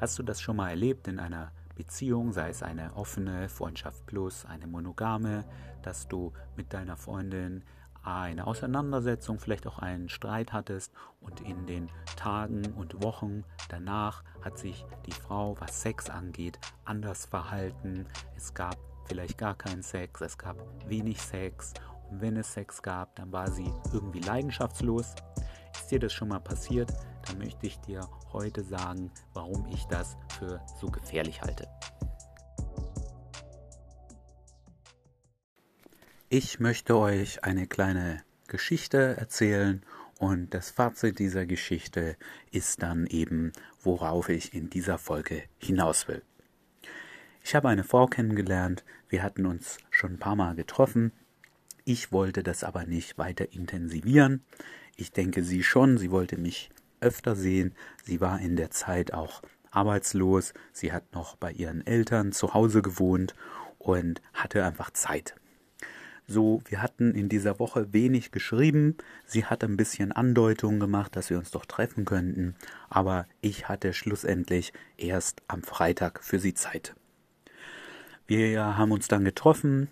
Hast du das schon mal erlebt in einer Beziehung, sei es eine offene Freundschaft plus, eine monogame, dass du mit deiner Freundin eine Auseinandersetzung, vielleicht auch einen Streit hattest und in den Tagen und Wochen danach hat sich die Frau, was Sex angeht, anders verhalten. Es gab vielleicht gar keinen Sex, es gab wenig Sex und wenn es Sex gab, dann war sie irgendwie leidenschaftslos. Ist dir das schon mal passiert? Dann möchte ich dir heute sagen, warum ich das für so gefährlich halte. Ich möchte euch eine kleine Geschichte erzählen und das Fazit dieser Geschichte ist dann eben, worauf ich in dieser Folge hinaus will. Ich habe eine Frau kennengelernt, wir hatten uns schon ein paar Mal getroffen. Ich wollte das aber nicht weiter intensivieren. Ich denke sie schon, sie wollte mich öfter sehen. Sie war in der Zeit auch arbeitslos. Sie hat noch bei ihren Eltern zu Hause gewohnt und hatte einfach Zeit. So, wir hatten in dieser Woche wenig geschrieben. Sie hat ein bisschen Andeutungen gemacht, dass wir uns doch treffen könnten, aber ich hatte schlussendlich erst am Freitag für sie Zeit. Wir haben uns dann getroffen,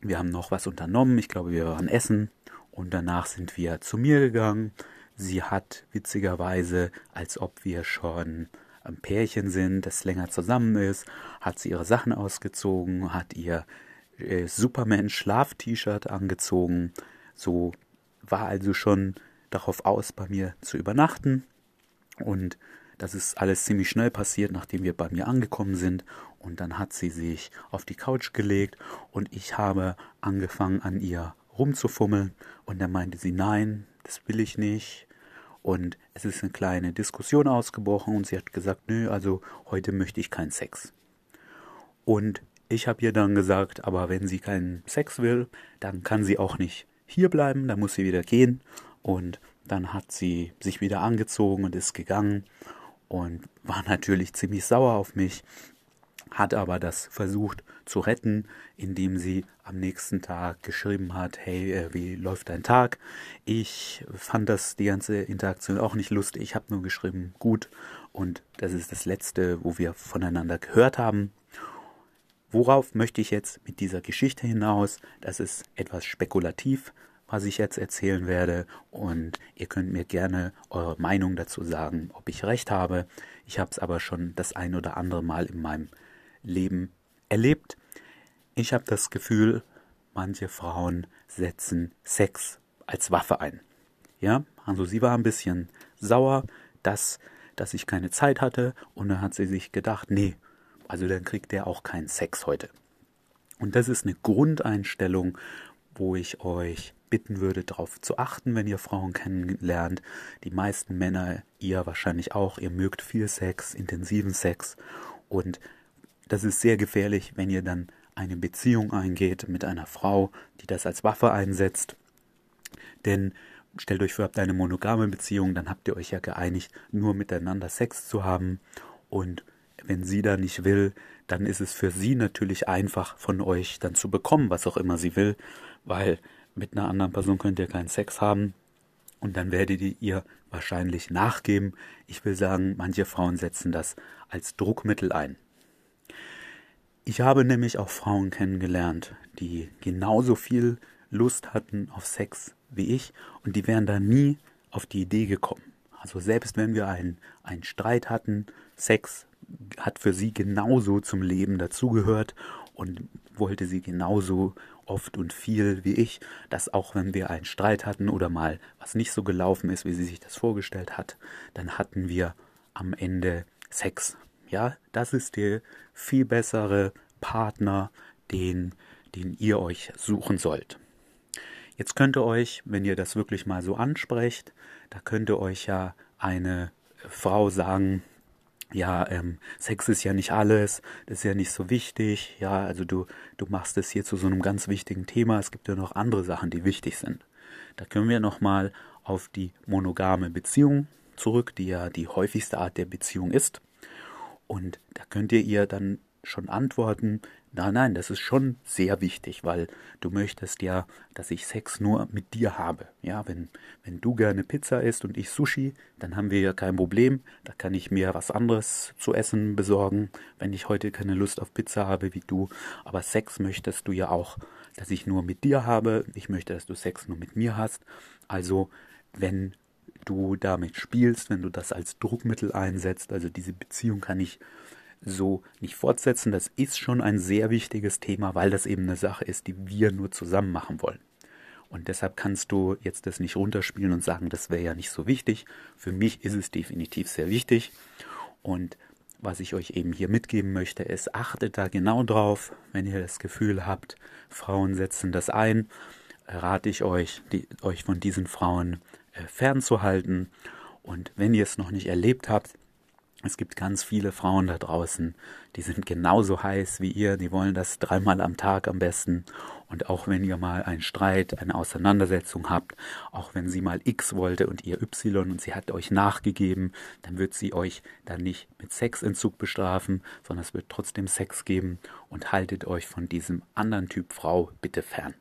wir haben noch was unternommen, ich glaube, wir waren essen und danach sind wir zu mir gegangen. Sie hat witzigerweise, als ob wir schon ein Pärchen sind, das länger zusammen ist, hat sie ihre Sachen ausgezogen, hat ihr äh, Superman-Schlaf-T-Shirt angezogen, so war also schon darauf aus, bei mir zu übernachten und das ist alles ziemlich schnell passiert, nachdem wir bei mir angekommen sind. Und dann hat sie sich auf die Couch gelegt und ich habe angefangen an ihr rumzufummeln. Und dann meinte sie, nein, das will ich nicht. Und es ist eine kleine Diskussion ausgebrochen und sie hat gesagt, nö, also heute möchte ich keinen Sex. Und ich habe ihr dann gesagt, aber wenn sie keinen Sex will, dann kann sie auch nicht hier bleiben, dann muss sie wieder gehen. Und dann hat sie sich wieder angezogen und ist gegangen und war natürlich ziemlich sauer auf mich, hat aber das versucht zu retten, indem sie am nächsten Tag geschrieben hat, hey, äh, wie läuft dein Tag? Ich fand das die ganze Interaktion auch nicht lustig. Ich habe nur geschrieben, gut. Und das ist das letzte, wo wir voneinander gehört haben. Worauf möchte ich jetzt mit dieser Geschichte hinaus? Das ist etwas spekulativ, was ich jetzt erzählen werde. Und ihr könnt mir gerne eure Meinung dazu sagen, ob ich recht habe. Ich habe es aber schon das ein oder andere Mal in meinem Leben erlebt. Ich habe das Gefühl, manche Frauen setzen Sex als Waffe ein. Ja, also sie war ein bisschen sauer, dass, dass ich keine Zeit hatte und dann hat sie sich gedacht, nee, also dann kriegt der auch keinen Sex heute. Und das ist eine Grundeinstellung, wo ich euch bitten würde, darauf zu achten, wenn ihr Frauen kennenlernt. Die meisten Männer, ihr wahrscheinlich auch, ihr mögt viel Sex, intensiven Sex. Und das ist sehr gefährlich, wenn ihr dann eine Beziehung eingeht mit einer Frau, die das als Waffe einsetzt. Denn stellt euch vor, ihr habt eine monogame Beziehung, dann habt ihr euch ja geeinigt, nur miteinander Sex zu haben. Und wenn sie da nicht will, dann ist es für sie natürlich einfach von euch dann zu bekommen, was auch immer sie will, weil mit einer anderen Person könnt ihr keinen Sex haben und dann werdet ihr wahrscheinlich nachgeben. Ich will sagen, manche Frauen setzen das als Druckmittel ein. Ich habe nämlich auch Frauen kennengelernt, die genauso viel Lust hatten auf Sex wie ich und die wären da nie auf die Idee gekommen. Also selbst wenn wir einen, einen Streit hatten, Sex hat für sie genauso zum Leben dazugehört und wollte sie genauso oft und viel wie ich, dass auch wenn wir einen Streit hatten oder mal was nicht so gelaufen ist, wie sie sich das vorgestellt hat, dann hatten wir am Ende Sex. Ja, das ist der viel bessere Partner, den, den ihr euch suchen sollt. Jetzt könnte euch, wenn ihr das wirklich mal so ansprecht, da könnte euch ja eine Frau sagen, ja, ähm, Sex ist ja nicht alles, das ist ja nicht so wichtig, ja, also du, du machst es hier zu so einem ganz wichtigen Thema, es gibt ja noch andere Sachen, die wichtig sind. Da können wir nochmal auf die monogame Beziehung zurück, die ja die häufigste Art der Beziehung ist. Und da könnt ihr ihr dann schon antworten, nein, nein, das ist schon sehr wichtig, weil du möchtest ja, dass ich Sex nur mit dir habe. Ja, wenn, wenn du gerne Pizza isst und ich Sushi, dann haben wir ja kein Problem. Da kann ich mir was anderes zu essen besorgen, wenn ich heute keine Lust auf Pizza habe wie du. Aber Sex möchtest du ja auch, dass ich nur mit dir habe. Ich möchte, dass du Sex nur mit mir hast. Also, wenn du damit spielst, wenn du das als Druckmittel einsetzt, also diese Beziehung kann ich so nicht fortsetzen. Das ist schon ein sehr wichtiges Thema, weil das eben eine Sache ist, die wir nur zusammen machen wollen. Und deshalb kannst du jetzt das nicht runterspielen und sagen, das wäre ja nicht so wichtig. Für mich ist es definitiv sehr wichtig. Und was ich euch eben hier mitgeben möchte, ist, achtet da genau drauf, wenn ihr das Gefühl habt, Frauen setzen das ein, rate ich euch, die, euch von diesen Frauen fernzuhalten. Und wenn ihr es noch nicht erlebt habt, es gibt ganz viele Frauen da draußen, die sind genauso heiß wie ihr, die wollen das dreimal am Tag am besten. Und auch wenn ihr mal einen Streit, eine Auseinandersetzung habt, auch wenn sie mal X wollte und ihr Y und sie hat euch nachgegeben, dann wird sie euch dann nicht mit Sexentzug bestrafen, sondern es wird trotzdem Sex geben und haltet euch von diesem anderen Typ Frau bitte fern.